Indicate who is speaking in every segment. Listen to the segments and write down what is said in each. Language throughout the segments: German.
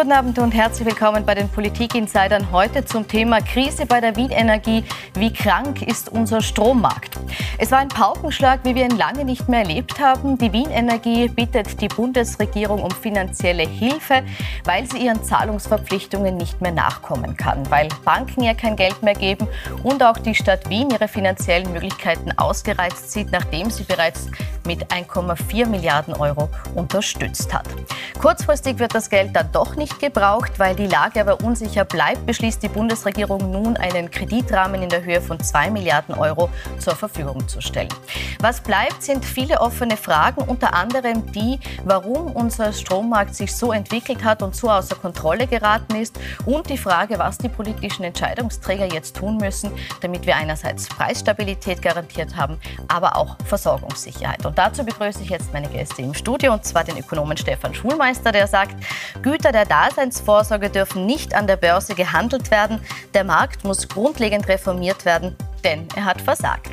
Speaker 1: Guten Abend und herzlich willkommen bei den Politik-Insidern. Heute zum Thema Krise bei der Wien Energie. Wie krank ist unser Strommarkt? Es war ein Paukenschlag, wie wir ihn lange nicht mehr erlebt haben. Die Wien Energie bittet die Bundesregierung um finanzielle Hilfe, weil sie ihren Zahlungsverpflichtungen nicht mehr nachkommen kann, weil Banken ihr kein Geld mehr geben und auch die Stadt Wien ihre finanziellen Möglichkeiten ausgereizt sieht, nachdem sie bereits mit 1,4 Milliarden Euro unterstützt hat. Kurzfristig wird das Geld dann doch nicht gebraucht, weil die Lage aber unsicher bleibt, beschließt die Bundesregierung nun einen Kreditrahmen in der Höhe von 2 Milliarden Euro zur Verfügung zu stellen. Was bleibt, sind viele offene Fragen, unter anderem die, warum unser Strommarkt sich so entwickelt hat und so außer Kontrolle geraten ist und die Frage, was die politischen Entscheidungsträger jetzt tun müssen, damit wir einerseits Preisstabilität garantiert haben, aber auch Versorgungssicherheit. Und dazu begrüße ich jetzt meine Gäste im Studio, und zwar den Ökonomen Stefan Schulmeister, der sagt, Güter der Daseinsvorsorge dürfen nicht an der Börse gehandelt werden. Der Markt muss grundlegend reformiert werden, denn er hat versagt.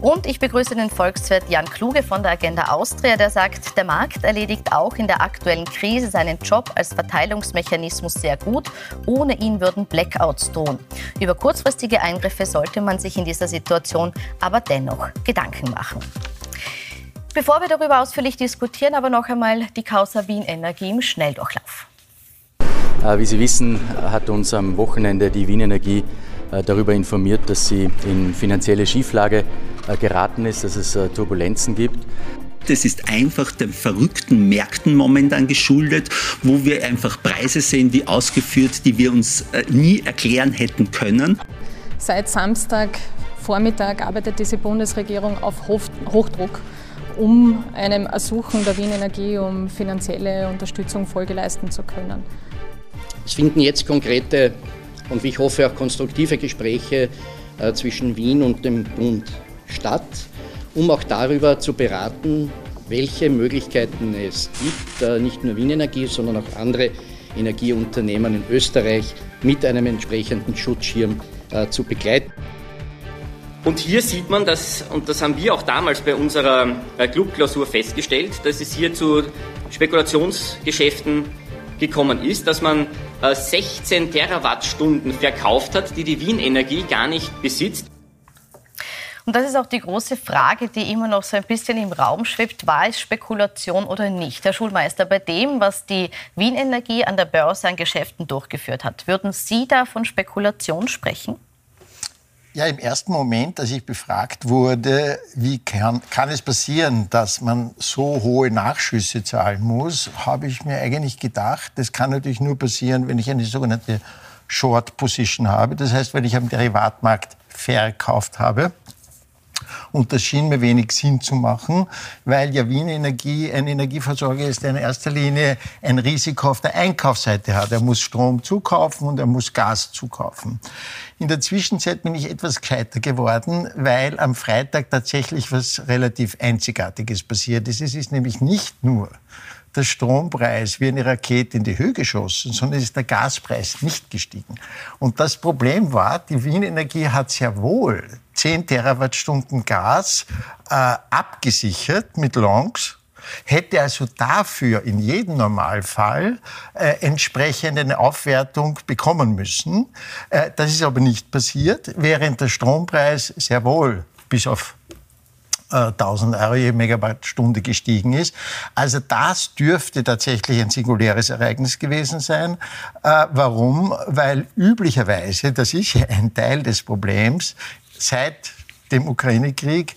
Speaker 1: Und ich begrüße den Volkswirt Jan Kluge von der Agenda Austria, der sagt, der Markt erledigt auch in der aktuellen Krise seinen Job als Verteilungsmechanismus sehr gut. Ohne ihn würden Blackouts drohen. Über kurzfristige Eingriffe sollte man sich in dieser Situation aber dennoch Gedanken machen. Bevor wir darüber ausführlich diskutieren, aber noch einmal die Causa Wien Energie im Schnelldurchlauf.
Speaker 2: Äh, wie Sie wissen, hat uns am Wochenende die Wien Energie äh, darüber informiert, dass sie in finanzielle Schieflage äh, geraten ist, dass es Turbulenzen gibt.
Speaker 3: Das ist einfach den verrückten Märkten momentan geschuldet, wo wir einfach Preise sehen, wie ausgeführt, die wir uns nie erklären hätten können.
Speaker 4: Seit Samstag Vormittag arbeitet diese Bundesregierung auf Hochdruck um einem Ersuchen der Wien Energie um finanzielle Unterstützung Folge leisten zu können.
Speaker 5: Es finden jetzt konkrete und wie ich hoffe auch konstruktive Gespräche äh, zwischen Wien und dem Bund statt, um auch darüber zu beraten, welche Möglichkeiten es gibt, äh, nicht nur Wien Energie, sondern auch andere Energieunternehmen in Österreich mit einem entsprechenden Schutzschirm äh, zu begleiten.
Speaker 6: Und hier sieht man, dass, und das haben wir auch damals bei unserer Clubklausur festgestellt, dass es hier zu Spekulationsgeschäften gekommen ist, dass man 16 äh, Terawattstunden verkauft hat, die die Wien Energie gar nicht besitzt.
Speaker 1: Und das ist auch die große Frage, die immer noch so ein bisschen im Raum schwebt. War es Spekulation oder nicht? Herr Schulmeister, bei dem, was die Wien Energie an der Börse an Geschäften durchgeführt hat, würden Sie da von Spekulation sprechen?
Speaker 7: Ja, im ersten Moment, als ich befragt wurde, wie kann, kann es passieren, dass man so hohe Nachschüsse zahlen muss, habe ich mir eigentlich gedacht, das kann natürlich nur passieren, wenn ich eine sogenannte Short Position habe. Das heißt, wenn ich am Derivatmarkt verkauft habe. Und das schien mir wenig Sinn zu machen, weil ja Wien Energie ein Energieversorger ist, der in erster Linie ein Risiko auf der Einkaufsseite hat. Er muss Strom zukaufen und er muss Gas zukaufen. In der Zwischenzeit bin ich etwas gescheiter geworden, weil am Freitag tatsächlich was relativ Einzigartiges passiert ist. Es ist nämlich nicht nur der Strompreis wie eine Rakete in die Höhe geschossen, sondern ist der Gaspreis nicht gestiegen. Und das Problem war, die Wien Energie hat sehr wohl 10 Terawattstunden Gas äh, abgesichert mit Longs hätte also dafür in jedem Normalfall äh, entsprechend eine Aufwertung bekommen müssen. Äh, das ist aber nicht passiert, während der Strompreis sehr wohl bis auf 1000 Euro je Megawattstunde gestiegen ist. Also das dürfte tatsächlich ein singuläres Ereignis gewesen sein. Äh, warum? Weil üblicherweise, das ist ja ein Teil des Problems, seit dem Ukraine-Krieg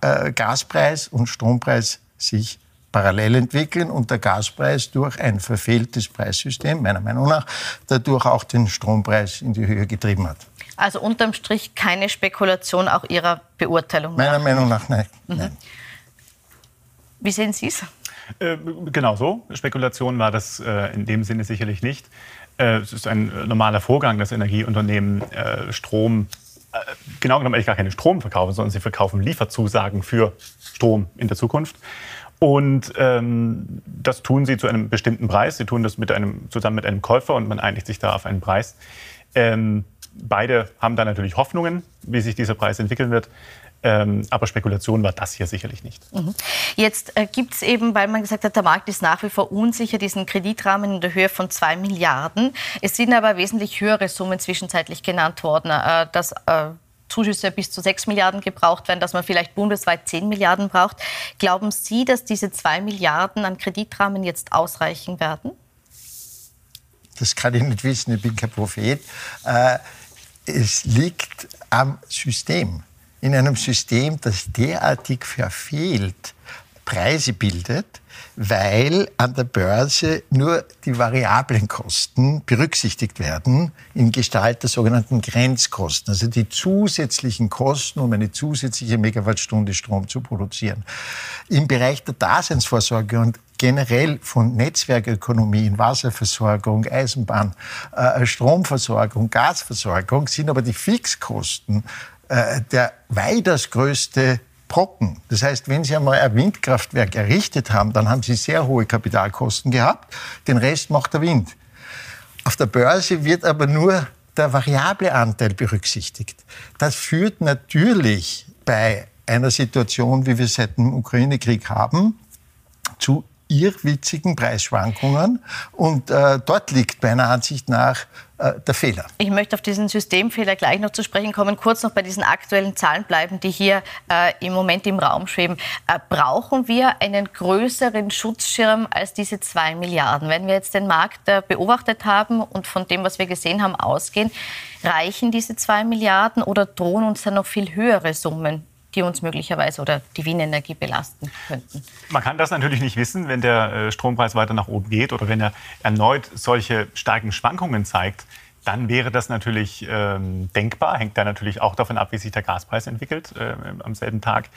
Speaker 7: äh, Gaspreis und Strompreis sich parallel entwickeln und der Gaspreis durch ein verfehltes Preissystem, meiner Meinung nach, dadurch auch den Strompreis in die Höhe getrieben hat.
Speaker 1: Also unterm Strich keine Spekulation auch Ihrer Beurteilung?
Speaker 7: Meiner nach. Meinung nach nein. Mhm. nein.
Speaker 1: Wie sehen Sie es?
Speaker 8: Äh, genau so. Spekulation war das äh, in dem Sinne sicherlich nicht. Äh, es ist ein normaler Vorgang, dass Energieunternehmen äh, Strom, äh, genau genommen eigentlich gar keinen Strom verkaufen, sondern sie verkaufen Lieferzusagen für Strom in der Zukunft. Und ähm, das tun sie zu einem bestimmten Preis. Sie tun das mit einem, zusammen mit einem Käufer und man einigt sich da auf einen Preis. Ähm, beide haben da natürlich Hoffnungen, wie sich dieser Preis entwickeln wird. Ähm, aber Spekulation war das hier sicherlich nicht.
Speaker 1: Mhm. Jetzt äh, gibt es eben, weil man gesagt hat, der Markt ist nach wie vor unsicher, diesen Kreditrahmen in der Höhe von zwei Milliarden. Es sind aber wesentlich höhere Summen zwischenzeitlich genannt worden. Äh, dass äh, Zuschüsse bis zu 6 Milliarden gebraucht werden, dass man vielleicht bundesweit 10 Milliarden braucht. Glauben Sie, dass diese 2 Milliarden an Kreditrahmen jetzt ausreichen werden?
Speaker 7: Das kann ich nicht wissen, ich bin kein Prophet. Äh, es liegt am System. In einem System, das derartig verfehlt Preise bildet, weil an der Börse nur die variablen Kosten berücksichtigt werden in Gestalt der sogenannten Grenzkosten, also die zusätzlichen Kosten, um eine zusätzliche Megawattstunde Strom zu produzieren. Im Bereich der Daseinsvorsorge und generell von Netzwerkökonomie in Wasserversorgung, Eisenbahn, äh, Stromversorgung, Gasversorgung sind aber die Fixkosten äh, der weitaus größte Brocken. Das heißt, wenn Sie einmal ein Windkraftwerk errichtet haben, dann haben Sie sehr hohe Kapitalkosten gehabt. Den Rest macht der Wind. Auf der Börse wird aber nur der variable Anteil berücksichtigt. Das führt natürlich bei einer Situation, wie wir seit dem Ukraine-Krieg haben, zu irrwitzigen Preisschwankungen. Und äh, dort liegt meiner Ansicht nach äh, der Fehler.
Speaker 1: Ich möchte auf diesen Systemfehler gleich noch zu sprechen kommen. Kurz noch bei diesen aktuellen Zahlen bleiben, die hier äh, im Moment im Raum schweben. Äh, brauchen wir einen größeren Schutzschirm als diese zwei Milliarden? Wenn wir jetzt den Markt äh, beobachtet haben und von dem, was wir gesehen haben, ausgehen, reichen diese zwei Milliarden oder drohen uns dann noch viel höhere Summen? Die uns möglicherweise oder die Wien Energie belasten könnten.
Speaker 8: Man kann das natürlich nicht wissen, wenn der äh, Strompreis weiter nach oben geht oder wenn er erneut solche starken Schwankungen zeigt dann wäre das natürlich ähm, denkbar. Hängt da natürlich auch davon ab, wie sich der Gaspreis entwickelt äh, am selben Tag.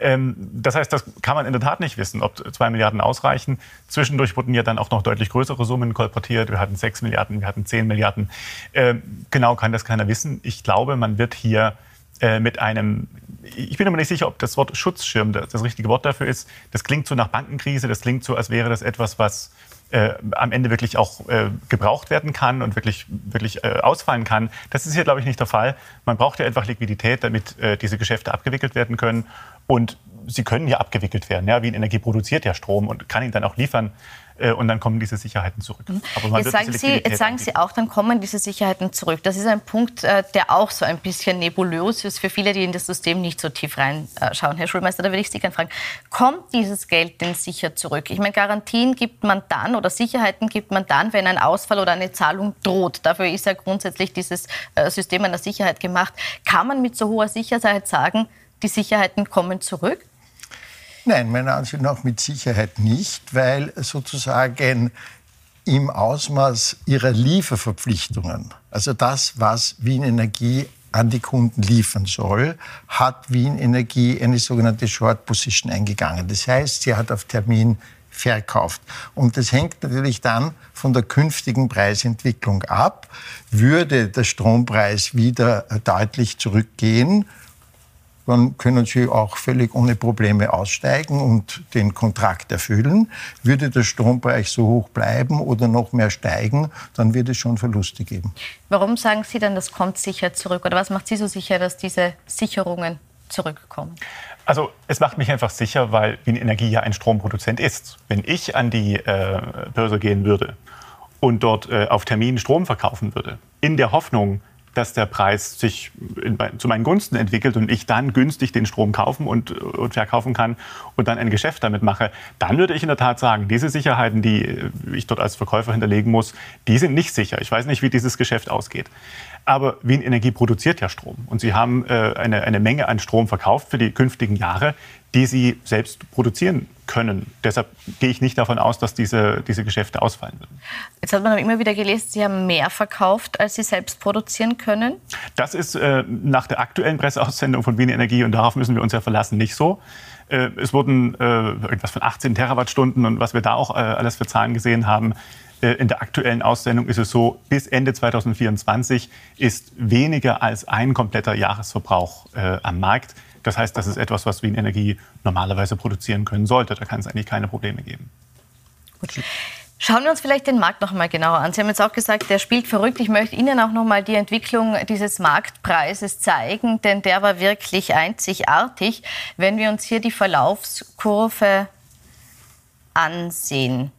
Speaker 8: Ähm, das heißt, das kann man in der Tat nicht wissen, ob zwei Milliarden ausreichen. Zwischendurch wurden ja dann auch noch deutlich größere Summen kolportiert. Wir hatten sechs Milliarden, wir hatten zehn Milliarden. Ähm, genau kann das keiner wissen. Ich glaube, man wird hier äh, mit einem, ich bin aber nicht sicher, ob das Wort Schutzschirm das, das richtige Wort dafür ist. Das klingt so nach Bankenkrise, das klingt so, als wäre das etwas, was äh, am Ende wirklich auch äh, gebraucht werden kann und wirklich, wirklich äh, ausfallen kann. Das ist hier, glaube ich, nicht der Fall. Man braucht ja einfach Liquidität, damit äh, diese Geschäfte abgewickelt werden können. Und sie können ja abgewickelt werden. Ja? Wien Energie produziert ja Strom und kann ihn dann auch liefern. Äh, und dann kommen diese Sicherheiten zurück.
Speaker 1: Mhm. jetzt sagen, Sie, jetzt sagen Sie auch, dann kommen diese Sicherheiten zurück. Das ist ein Punkt, äh, der auch so ein bisschen nebulös ist für viele, die in das System nicht so tief reinschauen. Herr Schulmeister, da würde ich Sie gerne fragen, kommt dieses Geld denn sicher zurück? Ich meine, Garantien gibt man dann oder Sicherheiten gibt man dann, wenn ein Ausfall oder eine Zahlung droht. Dafür ist ja grundsätzlich dieses äh, System einer Sicherheit gemacht. Kann man mit so hoher Sicherheit sagen, die Sicherheiten kommen zurück?
Speaker 7: Nein, meiner Ansicht nach mit Sicherheit nicht, weil sozusagen im Ausmaß ihrer Lieferverpflichtungen, also das, was Wien Energie an die Kunden liefern soll, hat Wien Energie eine sogenannte Short Position eingegangen. Das heißt, sie hat auf Termin verkauft. Und das hängt natürlich dann von der künftigen Preisentwicklung ab. Würde der Strompreis wieder deutlich zurückgehen, dann können Sie auch völlig ohne Probleme aussteigen und den Kontrakt erfüllen. Würde der Strompreis so hoch bleiben oder noch mehr steigen, dann wird es schon Verluste geben.
Speaker 1: Warum sagen Sie dann, das kommt sicher zurück? Oder was macht Sie so sicher, dass diese Sicherungen zurückkommen?
Speaker 8: Also es macht mich einfach sicher, weil Wien Energie ja ein Stromproduzent ist. Wenn ich an die äh, Börse gehen würde und dort äh, auf Termin Strom verkaufen würde, in der Hoffnung, dass der Preis sich in, zu meinen Gunsten entwickelt und ich dann günstig den Strom kaufen und, und, verkaufen kann und dann ein Geschäft damit mache, dann würde ich in der Tat sagen, diese Sicherheiten, die ich dort als Verkäufer hinterlegen muss, die sind nicht sicher. Ich weiß nicht, wie dieses Geschäft ausgeht. Aber Wien Energie produziert ja Strom und sie haben äh, eine, eine Menge an Strom verkauft für die künftigen Jahre, die sie selbst produzieren können. Deshalb gehe ich nicht davon aus, dass diese, diese Geschäfte ausfallen würden.
Speaker 1: Jetzt hat man aber immer wieder gelesen, Sie haben mehr verkauft, als Sie selbst produzieren können.
Speaker 8: Das ist äh, nach der aktuellen Presseaussendung von Wien Energie, und darauf müssen wir uns ja verlassen, nicht so. Äh, es wurden äh, irgendwas von 18 Terawattstunden und was wir da auch äh, alles für Zahlen gesehen haben. Äh, in der aktuellen Aussendung ist es so, bis Ende 2024 ist weniger als ein kompletter Jahresverbrauch äh, am Markt. Das heißt, das ist etwas, was Wien Energie normalerweise produzieren können sollte. Da kann es eigentlich keine Probleme geben.
Speaker 1: Schauen wir uns vielleicht den Markt noch einmal genauer an. Sie haben jetzt auch gesagt, der spielt verrückt. Ich möchte Ihnen auch noch mal die Entwicklung dieses Marktpreises zeigen, denn der war wirklich einzigartig. Wenn wir uns hier die Verlaufskurve ansehen,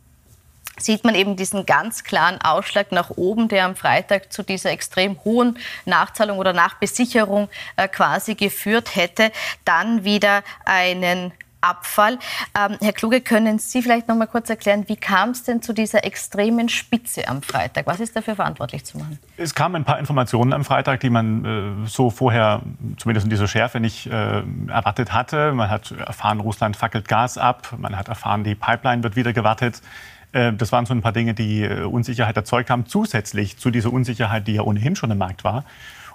Speaker 1: sieht man eben diesen ganz klaren Ausschlag nach oben, der am Freitag zu dieser extrem hohen Nachzahlung oder Nachbesicherung äh, quasi geführt hätte. Dann wieder einen Abfall. Ähm, Herr Kluge, können Sie vielleicht noch mal kurz erklären, wie kam es denn zu dieser extremen Spitze am Freitag? Was ist dafür verantwortlich zu machen?
Speaker 8: Es kamen ein paar Informationen am Freitag, die man äh, so vorher, zumindest in dieser Schärfe, nicht äh, erwartet hatte. Man hat erfahren, Russland fackelt Gas ab. Man hat erfahren, die Pipeline wird wieder gewartet. Äh, das waren so ein paar Dinge, die äh, Unsicherheit erzeugt haben, zusätzlich zu dieser Unsicherheit, die ja ohnehin schon im Markt war.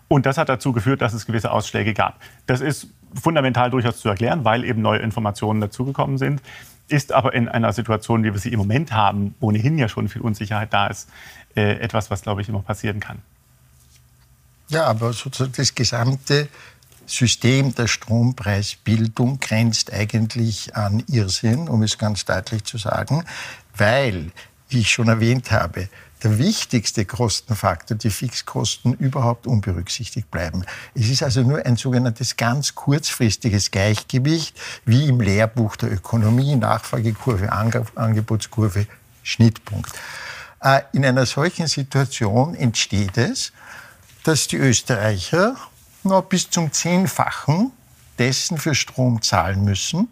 Speaker 8: Und das hat dazu geführt, dass es gewisse Ausschläge gab. Das ist fundamental durchaus zu erklären, weil eben neue Informationen dazugekommen sind. Ist aber in einer Situation, wie wir sie im Moment haben, ohnehin ja schon viel Unsicherheit da ist, äh, etwas, was, glaube ich, immer passieren kann.
Speaker 7: Ja, aber sozusagen das gesamte System der Strompreisbildung grenzt eigentlich an Irrsinn, um es ganz deutlich zu sagen, weil, wie ich schon erwähnt habe, der wichtigste Kostenfaktor, die Fixkosten, überhaupt unberücksichtigt bleiben. Es ist also nur ein sogenanntes ganz kurzfristiges Gleichgewicht, wie im Lehrbuch der Ökonomie, Nachfragekurve, Angebotskurve, Schnittpunkt. Äh, in einer solchen Situation entsteht es, dass die Österreicher noch bis zum Zehnfachen dessen für Strom zahlen müssen,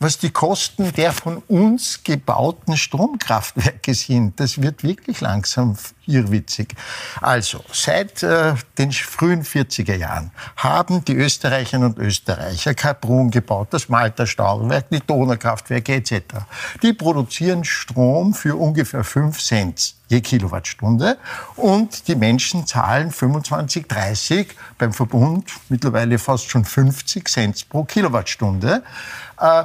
Speaker 7: was die Kosten der von uns gebauten Stromkraftwerke sind. Das wird wirklich langsam irrwitzig. Also, seit äh, den frühen 40er Jahren haben die Österreicherinnen und Österreicher Kaprun gebaut, das Malta Stahlwerk, die Donaukraftwerke etc. Die produzieren Strom für ungefähr 5 Cent je Kilowattstunde und die Menschen zahlen 25, 30, beim Verbund mittlerweile fast schon 50 Cent pro Kilowattstunde. Äh,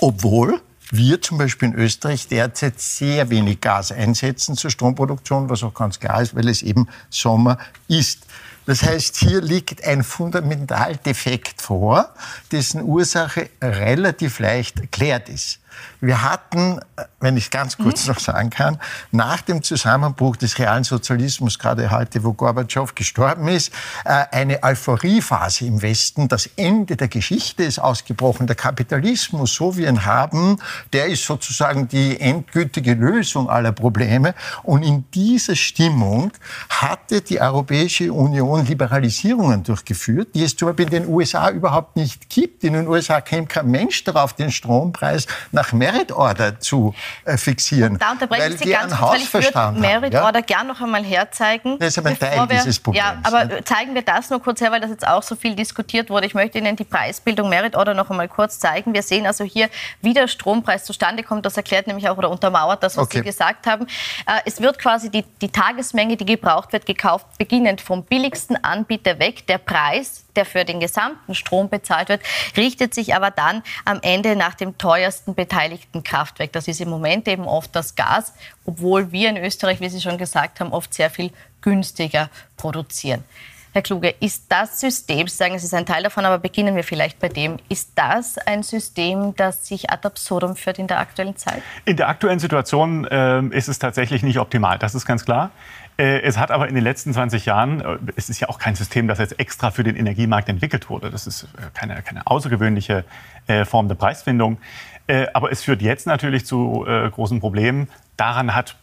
Speaker 7: obwohl wir zum Beispiel in Österreich derzeit sehr wenig Gas einsetzen zur Stromproduktion, was auch ganz klar ist, weil es eben Sommer ist. Das heißt, hier liegt ein Fundamentaldefekt vor, dessen Ursache relativ leicht erklärt ist. Wir hatten, wenn ich ganz kurz mhm. noch sagen kann, nach dem Zusammenbruch des realen Sozialismus, gerade heute, wo Gorbatschow gestorben ist, äh, eine Euphoriephase im Westen. Das Ende der Geschichte ist ausgebrochen. Der Kapitalismus, so wie wir ihn haben, der ist sozusagen die endgültige Lösung aller Probleme. Und in dieser Stimmung hatte die Europäische Union Liberalisierungen durchgeführt, die es zum Beispiel in den USA überhaupt nicht gibt. In den USA käme kein Mensch darauf, den Strompreis nach nach Merit Order zu äh, fixieren.
Speaker 1: Da unterbreche ich Sie ganz kurz, weil ich würde Merit ja? Order gern noch einmal herzeigen.
Speaker 7: Das ist aber ein Teil wir, dieses Problems.
Speaker 1: Ja, aber ne? zeigen wir das nur kurz her, weil das jetzt auch so viel diskutiert wurde. Ich möchte Ihnen die Preisbildung Merit Order noch einmal kurz zeigen. Wir sehen also hier, wie der Strompreis zustande kommt. Das erklärt nämlich auch oder untermauert das, was okay. Sie gesagt haben. Äh, es wird quasi die, die Tagesmenge, die gebraucht wird, gekauft, beginnend vom billigsten Anbieter weg. Der Preis der für den gesamten Strom bezahlt wird, richtet sich aber dann am Ende nach dem teuersten beteiligten Kraftwerk. Das ist im Moment eben oft das Gas, obwohl wir in Österreich, wie Sie schon gesagt haben, oft sehr viel günstiger produzieren. Herr Kluge, ist das System, Sie sagen, es ist ein Teil davon, aber beginnen wir vielleicht bei dem, ist das ein System, das sich ad absurdum führt in der aktuellen Zeit?
Speaker 8: In der aktuellen Situation äh, ist es tatsächlich nicht optimal, das ist ganz klar. Äh, es hat aber in den letzten 20 Jahren, äh, es ist ja auch kein System, das jetzt extra für den Energiemarkt entwickelt wurde. Das ist äh, keine, keine außergewöhnliche Form der Preisfindung. Aber es führt jetzt natürlich zu großen Problemen. Daran hat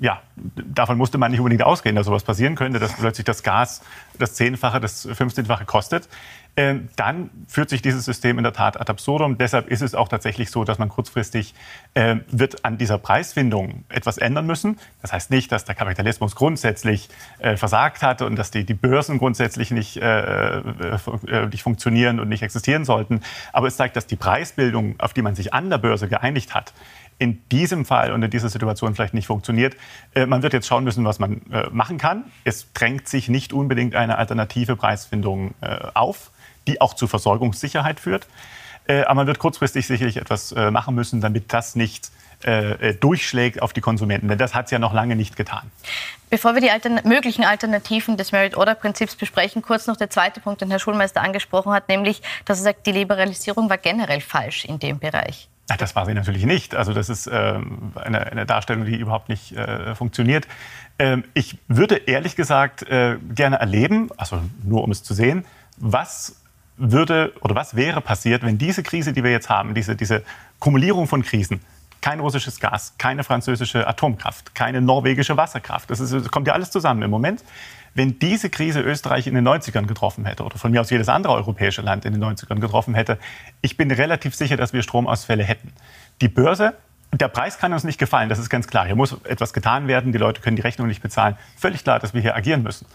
Speaker 8: ja, davon musste man nicht unbedingt ausgehen, dass sowas passieren könnte, dass plötzlich das Gas das Zehnfache, das 15-fache kostet. Ähm, dann führt sich dieses System in der Tat ad absurdum. Deshalb ist es auch tatsächlich so, dass man kurzfristig äh, wird an dieser Preisfindung etwas ändern müssen. Das heißt nicht, dass der Kapitalismus grundsätzlich äh, versagt hat und dass die, die Börsen grundsätzlich nicht, äh, äh, nicht funktionieren und nicht existieren sollten. Aber es zeigt, dass die Preisbildung, auf die man sich an der Börse geeinigt hat, in diesem Fall und in dieser Situation vielleicht nicht funktioniert. Äh, man wird jetzt schauen müssen, was man äh, machen kann. Es drängt sich nicht unbedingt eine alternative Preisfindung äh, auf die auch zu Versorgungssicherheit führt. Äh, aber man wird kurzfristig sicherlich etwas äh, machen müssen, damit das nicht äh, durchschlägt auf die Konsumenten. Denn das hat es ja noch lange nicht getan.
Speaker 1: Bevor wir die altern möglichen Alternativen des Merit-Order-Prinzips besprechen, kurz noch der zweite Punkt, den Herr Schulmeister angesprochen hat, nämlich, dass er sagt, die Liberalisierung war generell falsch in dem Bereich.
Speaker 8: Das war sie natürlich nicht. Also das ist äh, eine, eine, Darstellung, die überhaupt nicht äh, funktioniert. Ähm, ich würde ehrlich gesagt äh, gerne erleben, also nur um es zu sehen, was würde oder was wäre passiert, wenn diese Krise, die wir jetzt haben, diese, diese Kumulierung von Krisen, kein russisches Gas, keine französische Atomkraft, keine norwegische Wasserkraft, das, ist, das kommt ja alles zusammen im Moment. Wenn diese Krise Österreich in den 90ern getroffen hätte oder von mir aus jedes andere europäische Land in den 90ern getroffen hätte, ich bin relativ sicher, dass wir Stromausfälle hätten. Die Börse der Preis kann uns nicht gefallen, das ist ganz klar. Hier muss etwas getan werden, die Leute können die Rechnung nicht bezahlen. Völlig klar, dass wir hier agieren müssen.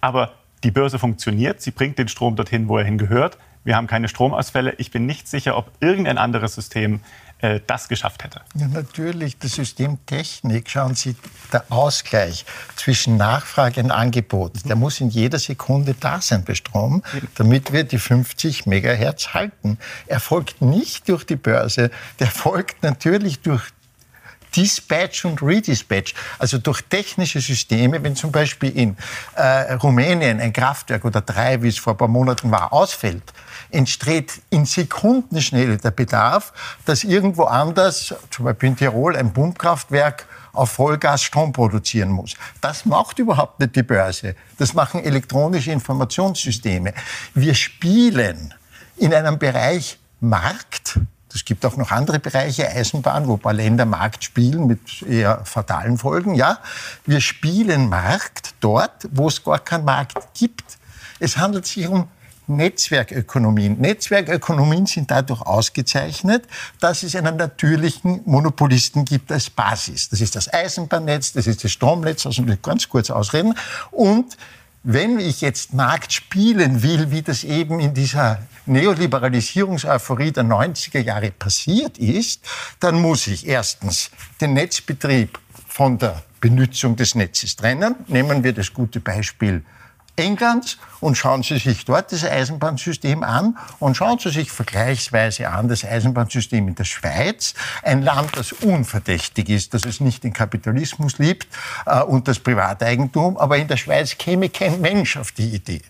Speaker 8: Aber die Börse funktioniert, sie bringt den Strom dorthin, wo er hingehört. Wir haben keine Stromausfälle. Ich bin nicht sicher, ob irgendein anderes System äh, das geschafft hätte.
Speaker 7: Ja, natürlich, das System Technik, schauen Sie, der Ausgleich zwischen Nachfrage und Angebot, der muss in jeder Sekunde da sein bei Strom, damit wir die 50 Megahertz halten. Er folgt nicht durch die Börse, der folgt natürlich durch Dispatch und Redispatch, also durch technische Systeme, wenn zum Beispiel in äh, Rumänien ein Kraftwerk oder drei, wie es vor ein paar Monaten war, ausfällt, entsteht in Sekundenschnelle der Bedarf, dass irgendwo anders, zum Beispiel in Tirol, ein Pumpkraftwerk auf Vollgas Strom produzieren muss. Das macht überhaupt nicht die Börse. Das machen elektronische Informationssysteme. Wir spielen in einem Bereich Markt, es gibt auch noch andere Bereiche, Eisenbahn, wo ein paar Länder Markt spielen mit eher fatalen Folgen. Ja, wir spielen Markt dort, wo es gar keinen Markt gibt. Es handelt sich um Netzwerkökonomien. Netzwerkökonomien sind dadurch ausgezeichnet, dass es einen natürlichen Monopolisten gibt als Basis. Das ist das Eisenbahnnetz, das ist das Stromnetz, also ganz kurz ausreden. Und wenn ich jetzt Markt spielen will, wie das eben in dieser Neoliberalisierungseuphorie der 90er Jahre passiert ist, dann muss ich erstens den Netzbetrieb von der Benutzung des Netzes trennen. Nehmen wir das gute Beispiel Englands und schauen Sie sich dort das Eisenbahnsystem an und schauen Sie sich vergleichsweise an das Eisenbahnsystem in der Schweiz, ein Land, das unverdächtig ist, dass es nicht den Kapitalismus liebt äh, und das Privateigentum, aber in der Schweiz käme kein Mensch auf die Idee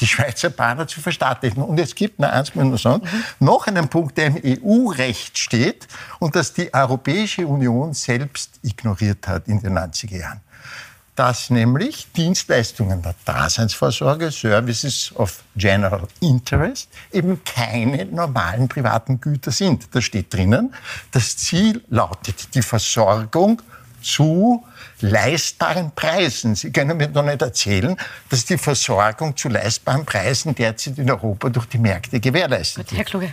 Speaker 7: die Schweizer Bahner zu verstaatlichen. Und es gibt, na, eins muss sagen, noch einen Punkt, der im EU-Recht steht und das die Europäische Union selbst ignoriert hat in den 90er Jahren dass nämlich Dienstleistungen der Daseinsvorsorge, Services of General Interest, eben keine normalen privaten Güter sind. Da steht drinnen, das Ziel lautet die Versorgung zu leistbaren Preisen. Sie können mir doch nicht erzählen, dass die Versorgung zu leistbaren Preisen derzeit in Europa durch die Märkte gewährleistet wird. Herr Kluge.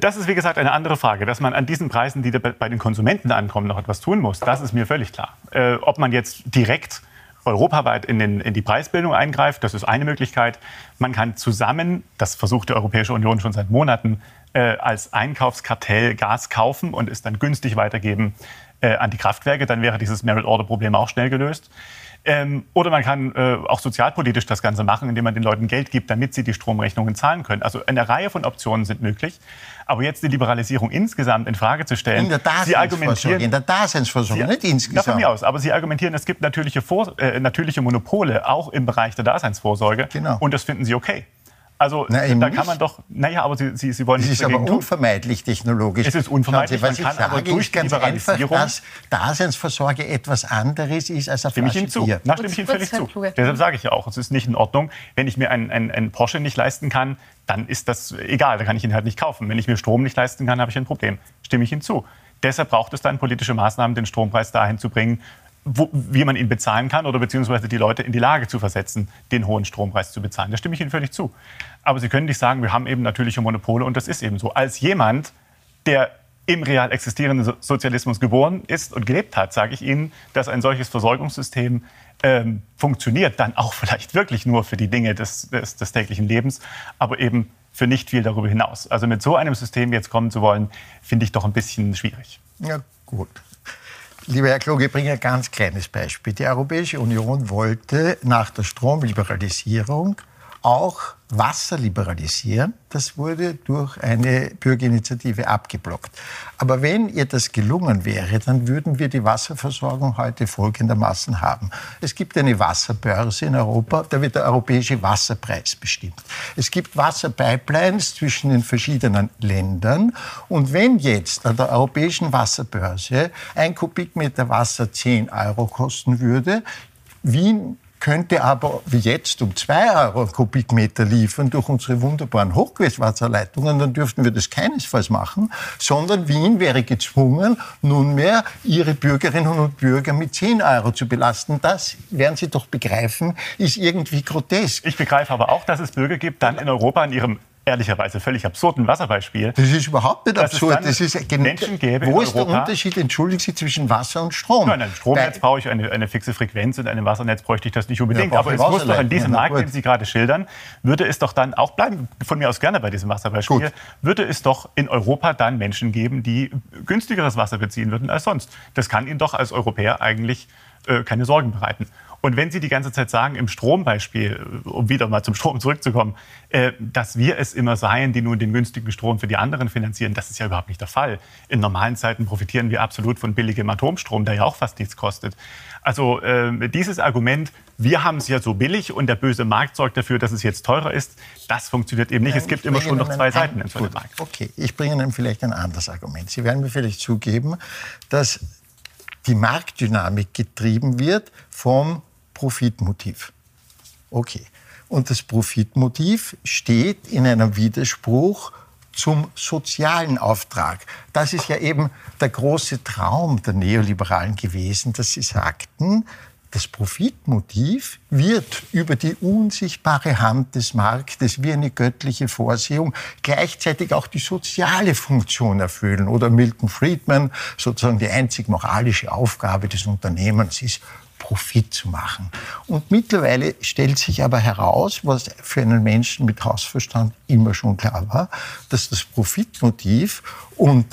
Speaker 8: Das ist, wie gesagt, eine andere Frage. Dass man an diesen Preisen, die bei den Konsumenten ankommen, noch etwas tun muss, das ist mir völlig klar. Äh, ob man jetzt direkt europaweit in, den, in die Preisbildung eingreift. Das ist eine Möglichkeit. Man kann zusammen, das versucht die Europäische Union schon seit Monaten, äh, als Einkaufskartell Gas kaufen und es dann günstig weitergeben äh, an die Kraftwerke. Dann wäre dieses Merit-Order-Problem auch schnell gelöst. Ähm, oder man kann äh, auch sozialpolitisch das Ganze machen, indem man den Leuten Geld gibt, damit sie die Stromrechnungen zahlen können. Also eine Reihe von Optionen sind möglich. Aber jetzt die Liberalisierung insgesamt in Frage zu stellen.
Speaker 7: In der Daseinsvorsorge, in der Daseinsvorsorge
Speaker 8: Sie,
Speaker 7: nicht insgesamt.
Speaker 8: Ja, von mir aus. Aber Sie argumentieren, es gibt natürliche, Vor äh, natürliche Monopole, auch im Bereich der Daseinsvorsorge. Genau. Und das finden Sie okay. Also Na, da kann man doch, naja, aber Sie, Sie, Sie wollen
Speaker 7: Es ist aber unvermeidlich technologisch.
Speaker 8: Es ist unvermeidlich,
Speaker 7: Sie, man kann aber durch Liberalisierung... Einfach, dass Daseinsvorsorge etwas anderes ist als eine
Speaker 8: Stimme ich Ihnen zu. Na, stimme ich Ihnen völlig zu. Deshalb sage ich ja auch, es ist nicht in Ordnung, wenn ich mir einen, einen, einen Porsche nicht leisten kann, dann ist das egal, da kann ich ihn halt nicht kaufen. Wenn ich mir Strom nicht leisten kann, habe ich ein Problem. Stimme ich Ihnen zu. Deshalb braucht es dann politische Maßnahmen, den Strompreis dahin zu bringen, wo, wie man ihn bezahlen kann oder beziehungsweise die Leute in die Lage zu versetzen, den hohen Strompreis zu bezahlen. Da stimme ich Ihnen völlig zu. Aber Sie können nicht sagen, wir haben eben natürliche Monopole und das ist eben so. Als jemand, der im real existierenden Sozialismus geboren ist und gelebt hat, sage ich Ihnen, dass ein solches Versorgungssystem ähm, funktioniert, dann auch vielleicht wirklich nur für die Dinge des, des, des täglichen Lebens, aber eben für nicht viel darüber hinaus. Also mit so einem System jetzt kommen zu wollen, finde ich doch ein bisschen schwierig.
Speaker 7: Ja, gut. Lieber Herr Kluge, ich bringe ein ganz kleines Beispiel. Die Europäische Union wollte nach der Stromliberalisierung auch Wasser liberalisieren. Das wurde durch eine Bürgerinitiative abgeblockt. Aber wenn ihr das gelungen wäre, dann würden wir die Wasserversorgung heute folgendermaßen haben. Es gibt eine Wasserbörse in Europa, da wird der europäische Wasserpreis bestimmt. Es gibt Wasserpipelines zwischen den verschiedenen Ländern. Und wenn jetzt an der europäischen Wasserbörse ein Kubikmeter Wasser 10 Euro kosten würde, Wien könnte aber wie jetzt um zwei Euro Kubikmeter liefern durch unsere wunderbaren Hochquellwasserleitungen, dann dürften wir das keinesfalls machen, sondern Wien wäre gezwungen, nunmehr ihre Bürgerinnen und Bürger mit 10 Euro zu belasten. Das werden Sie doch begreifen, ist irgendwie grotesk.
Speaker 8: Ich begreife aber auch, dass es Bürger gibt, dann in Europa in ihrem ehrlicherweise völlig absurden Wasserbeispiel.
Speaker 7: Das ist überhaupt nicht absurd.
Speaker 8: Das ist Menschen gäbe
Speaker 7: Wo ist der Unterschied, entschuldigen Sie, zwischen Wasser und Strom?
Speaker 8: Nein, ein Stromnetz brauche ich eine, eine, fixe Frequenz und einem Wassernetz bräuchte ich das nicht unbedingt. Ja, Aber es muss doch an diesem ja, Markt, den Sie gerade schildern, würde es doch dann auch bleiben, von mir aus gerne bei diesem Wasserbeispiel, gut. würde es doch in Europa dann Menschen geben, die günstigeres Wasser beziehen würden als sonst. Das kann Ihnen doch als Europäer eigentlich äh, keine Sorgen bereiten. Und wenn Sie die ganze Zeit sagen, im Strombeispiel, um wieder mal zum Strom zurückzukommen, äh, dass wir es immer seien, die nun den günstigen Strom für die anderen finanzieren, das ist ja überhaupt nicht der Fall. In normalen Zeiten profitieren wir absolut von billigem Atomstrom, der ja auch fast nichts kostet. Also äh, dieses Argument, wir haben es ja so billig und der böse Markt sorgt dafür, dass es jetzt teurer ist, das funktioniert eben nicht. Ja, es gibt immer schon noch zwei Seiten in so Markt.
Speaker 7: Okay, ich bringe Ihnen vielleicht ein anderes Argument. Sie werden mir vielleicht zugeben, dass die Marktdynamik getrieben wird vom Profitmotiv. Okay. Und das Profitmotiv steht in einem Widerspruch zum sozialen Auftrag. Das ist ja eben der große Traum der Neoliberalen gewesen, dass sie sagten, das Profitmotiv wird über die unsichtbare Hand des Marktes wie eine göttliche Vorsehung gleichzeitig auch die soziale Funktion erfüllen. Oder Milton Friedman, sozusagen die einzig moralische Aufgabe des Unternehmens ist, Profit zu machen. Und mittlerweile stellt sich aber heraus, was für einen Menschen mit Hausverstand immer schon klar war, dass das Profitmotiv und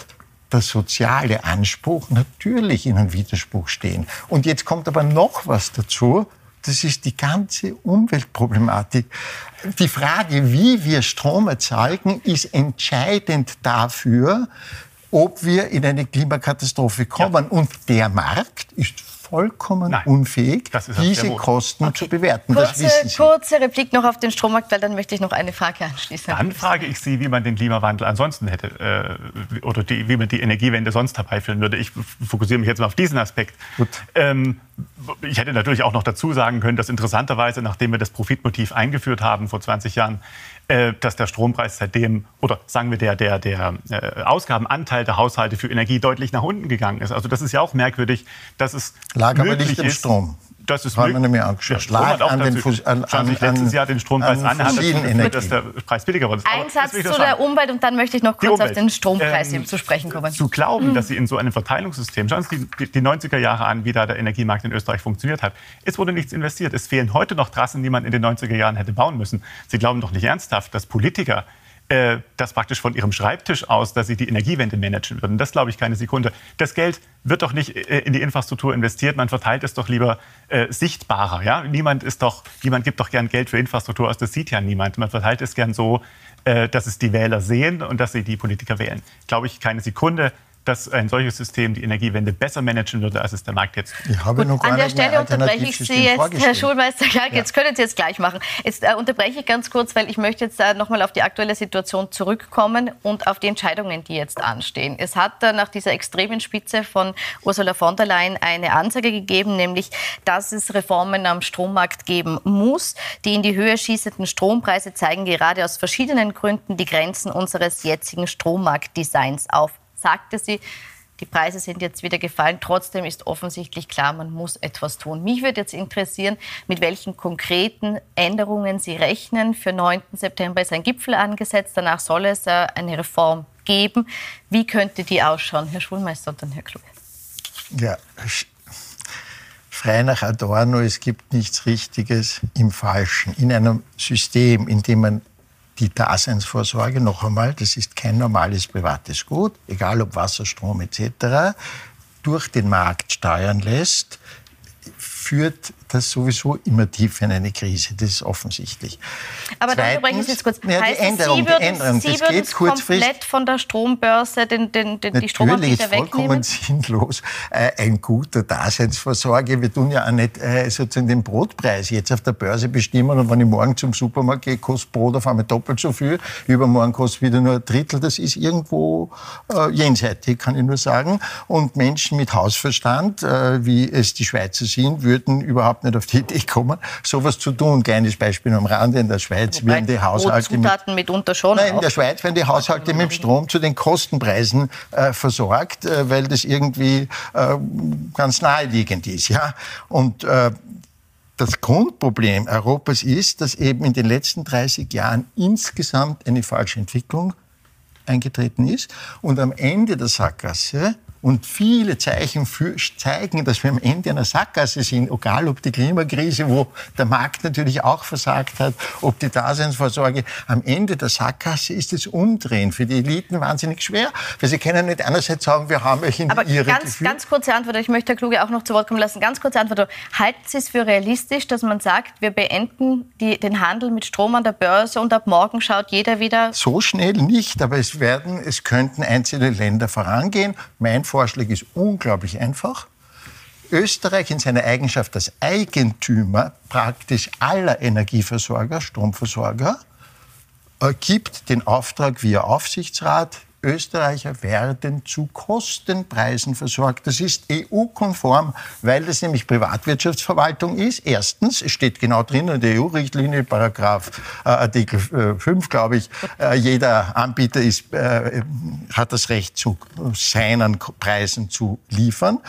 Speaker 7: der soziale Anspruch natürlich in einem Widerspruch stehen. Und jetzt kommt aber noch was dazu. Das ist die ganze Umweltproblematik. Die Frage, wie wir Strom erzeugen, ist entscheidend dafür, ob wir in eine Klimakatastrophe kommen. Ja. Und der Markt ist vollkommen Nein, unfähig, diese Kosten okay. zu bewerten.
Speaker 1: Kurze, kurze, Replik noch auf den Strommarkt, weil dann möchte ich noch eine Frage anschließen.
Speaker 8: Dann frage ich Sie, wie man den Klimawandel ansonsten hätte äh, oder die, wie man die Energiewende sonst herbeiführen würde. Ich fokussiere mich jetzt mal auf diesen Aspekt. Ähm, ich hätte natürlich auch noch dazu sagen können, dass interessanterweise, nachdem wir das Profitmotiv eingeführt haben vor 20 Jahren, äh, dass der Strompreis seitdem, oder sagen wir der, der, der äh, Ausgabenanteil der Haushalte für Energie deutlich nach unten gegangen ist. Also das ist ja auch merkwürdig, dass es
Speaker 7: Lag aber nicht im Strom.
Speaker 8: Das ist
Speaker 7: haben wir nämlich angeschaut.
Speaker 8: Lag an den Fus an, Sie sich letztes Jahr den Strompreis an, hat das dass der Preis billiger wurde.
Speaker 1: Ein Satz zu der Umwelt und dann möchte ich noch kurz auf den Strompreis ähm, zu sprechen kommen.
Speaker 8: Zu glauben, mhm. dass Sie in so einem Verteilungssystem, schauen Sie die, die 90er Jahre an, wie da der Energiemarkt in Österreich funktioniert hat. Es wurde nichts investiert. Es fehlen heute noch Trassen, die man in den 90er Jahren hätte bauen müssen. Sie glauben doch nicht ernsthaft, dass Politiker äh, das praktisch von ihrem Schreibtisch aus, dass sie die Energiewende managen würden. Das glaube ich keine Sekunde. Das Geld wird doch nicht äh, in die Infrastruktur investiert, man verteilt es doch lieber äh, sichtbarer. Ja? Niemand, ist doch, niemand gibt doch gern Geld für Infrastruktur aus, das sieht ja niemand. Man verteilt es gern so, äh, dass es die Wähler sehen und dass sie die Politiker wählen. Glaube ich keine Sekunde dass ein solches System die Energiewende besser managen würde, als es der Markt jetzt
Speaker 7: tut. Ich habe noch
Speaker 1: An der Stelle unterbreche ich Sie jetzt, Herr Schulmeister. Ja, jetzt ja. können Sie jetzt gleich machen. Jetzt äh, unterbreche ich ganz kurz, weil ich möchte jetzt äh, noch mal auf die aktuelle Situation zurückkommen und auf die Entscheidungen, die jetzt anstehen. Es hat äh, nach dieser extremen Spitze von Ursula von der Leyen eine Ansage gegeben, nämlich, dass es Reformen am Strommarkt geben muss. Die in die Höhe schießenden Strompreise zeigen gerade aus verschiedenen Gründen die Grenzen unseres jetzigen Strommarktdesigns auf sagte sie, die Preise sind jetzt wieder gefallen. Trotzdem ist offensichtlich klar, man muss etwas tun. Mich würde jetzt interessieren, mit welchen konkreten Änderungen Sie rechnen. Für 9. September ist ein Gipfel angesetzt. Danach soll es äh, eine Reform geben. Wie könnte die ausschauen, Herr Schulmeister und dann Herr Kluge?
Speaker 7: Ja, frei nach Adorno, es gibt nichts Richtiges im Falschen. In einem System, in dem man die Daseinsvorsorge, noch einmal, das ist kein normales privates Gut, egal ob Wasser, Strom etc., durch den Markt steuern lässt, führt das sowieso immer tief in eine Krise. Das ist offensichtlich.
Speaker 1: Aber dann unterbrechen Sie jetzt kurz. Ja, heißt die Änderung, Sie würden, die Änderung, Sie würden geht komplett von der Strombörse den, den, den, die Stromanbieter wegnehmen?
Speaker 7: vollkommen sinnlos. Äh, ein guter Daseinsvorsorge. Wir tun ja auch nicht äh, sozusagen den Brotpreis jetzt auf der Börse bestimmen und wenn ich morgen zum Supermarkt gehe, kostet Brot auf einmal doppelt so viel, übermorgen kostet wieder nur ein Drittel. Das ist irgendwo äh, jenseitig, kann ich nur sagen. Und Menschen mit Hausverstand, äh, wie es die Schweizer sind, würden überhaupt nicht auf die Idee kommen, sowas zu tun. Kleines Beispiel am Rande. In der Schweiz Wobei werden die Haushalte
Speaker 1: mit, mitunter schon
Speaker 7: nein, in der Schweiz werden die Haushalte mit dem Strom zu den Kostenpreisen äh, versorgt, äh, weil das irgendwie äh, ganz naheliegend ist. Ja? Und äh, das Grundproblem Europas ist, dass eben in den letzten 30 Jahren insgesamt eine falsche Entwicklung eingetreten ist. Und am Ende der Sackgasse und viele Zeichen für, zeigen, dass wir am Ende einer Sackgasse sind, egal ob die Klimakrise, wo der Markt natürlich auch versagt hat, ob die Daseinsvorsorge. Am Ende der Sackgasse ist das Umdrehen für die Eliten wahnsinnig schwer, weil sie können nicht einerseits sagen, wir haben euch in
Speaker 1: Aber
Speaker 7: ihre
Speaker 1: ganz, ganz kurze Antwort, ich möchte Herr Kluge auch noch zu Wort kommen lassen. Ganz kurze Antwort. Halten Sie es für realistisch, dass man sagt, wir beenden die, den Handel mit Strom an der Börse und ab morgen schaut jeder wieder?
Speaker 7: So schnell nicht, aber es werden, es könnten einzelne Länder vorangehen. Mein Vorschlag ist unglaublich einfach. Österreich in seiner Eigenschaft als Eigentümer praktisch aller Energieversorger, Stromversorger, äh, gibt den Auftrag via Aufsichtsrat, Österreicher werden zu Kostenpreisen versorgt. Das ist EU-konform, weil das nämlich Privatwirtschaftsverwaltung ist. Erstens, es steht genau drin in der EU-Richtlinie, Paragraph äh, Artikel äh, 5, glaube ich, äh, jeder Anbieter ist, äh, hat das Recht, zu seinen Preisen zu liefern.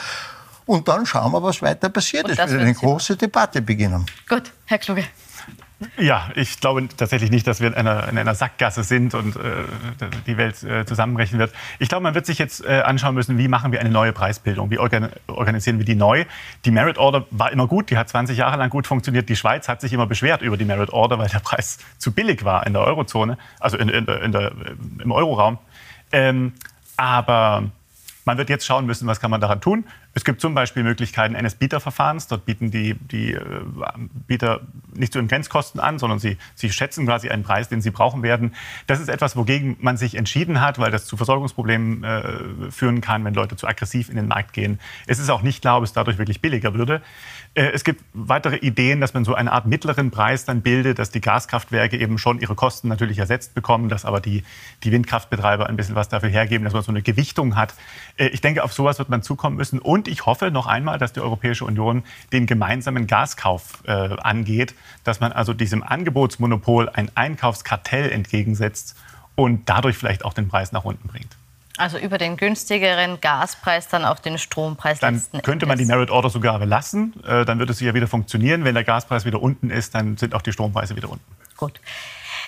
Speaker 7: Und dann schauen wir, was weiter passiert. Es wird eine große Debatte beginnen.
Speaker 1: Gut, Herr Kluge.
Speaker 8: Ja, ich glaube tatsächlich nicht, dass wir in einer, in einer Sackgasse sind und äh, die Welt äh, zusammenbrechen wird. Ich glaube, man wird sich jetzt äh, anschauen müssen, wie machen wir eine neue Preisbildung? Wie organ organisieren wir die neu? Die Merit Order war immer gut, die hat 20 Jahre lang gut funktioniert. Die Schweiz hat sich immer beschwert über die Merit Order, weil der Preis zu billig war in der Eurozone, also in, in, in der, im Euroraum. Ähm, aber man wird jetzt schauen müssen, was kann man daran tun. Es gibt zum Beispiel Möglichkeiten eines Bieterverfahrens. Dort bieten die, die äh, Bieter nicht zu ihren Grenzkosten an, sondern sie, sie schätzen quasi einen Preis, den sie brauchen werden. Das ist etwas, wogegen man sich entschieden hat, weil das zu Versorgungsproblemen äh, führen kann, wenn Leute zu aggressiv in den Markt gehen. Es ist auch nicht klar, ob es dadurch wirklich billiger würde. Äh, es gibt weitere Ideen, dass man so eine Art mittleren Preis dann bildet, dass die Gaskraftwerke eben schon ihre Kosten natürlich ersetzt bekommen, dass aber die, die Windkraftbetreiber ein bisschen was dafür hergeben, dass man so eine Gewichtung hat. Äh, ich denke, auf sowas wird man zukommen müssen. Und und ich hoffe noch einmal, dass die Europäische Union den gemeinsamen Gaskauf äh, angeht, dass man also diesem Angebotsmonopol ein Einkaufskartell entgegensetzt und dadurch vielleicht auch den Preis nach unten bringt.
Speaker 1: Also über den günstigeren Gaspreis dann auch den Strompreis
Speaker 8: Dann könnte man die Merit Order sogar belassen. Äh, dann würde es ja wieder funktionieren. Wenn der Gaspreis wieder unten ist, dann sind auch die Strompreise wieder unten.
Speaker 1: Gut.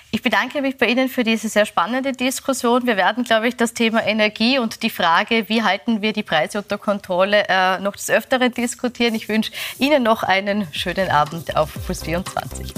Speaker 1: Ich bedanke mich bei Ihnen für diese sehr spannende Diskussion. Wir werden, glaube ich, das Thema Energie und die Frage, wie halten wir die Preise unter Kontrolle, äh, noch des Öfteren diskutieren. Ich wünsche Ihnen noch einen schönen Abend auf Plus 24.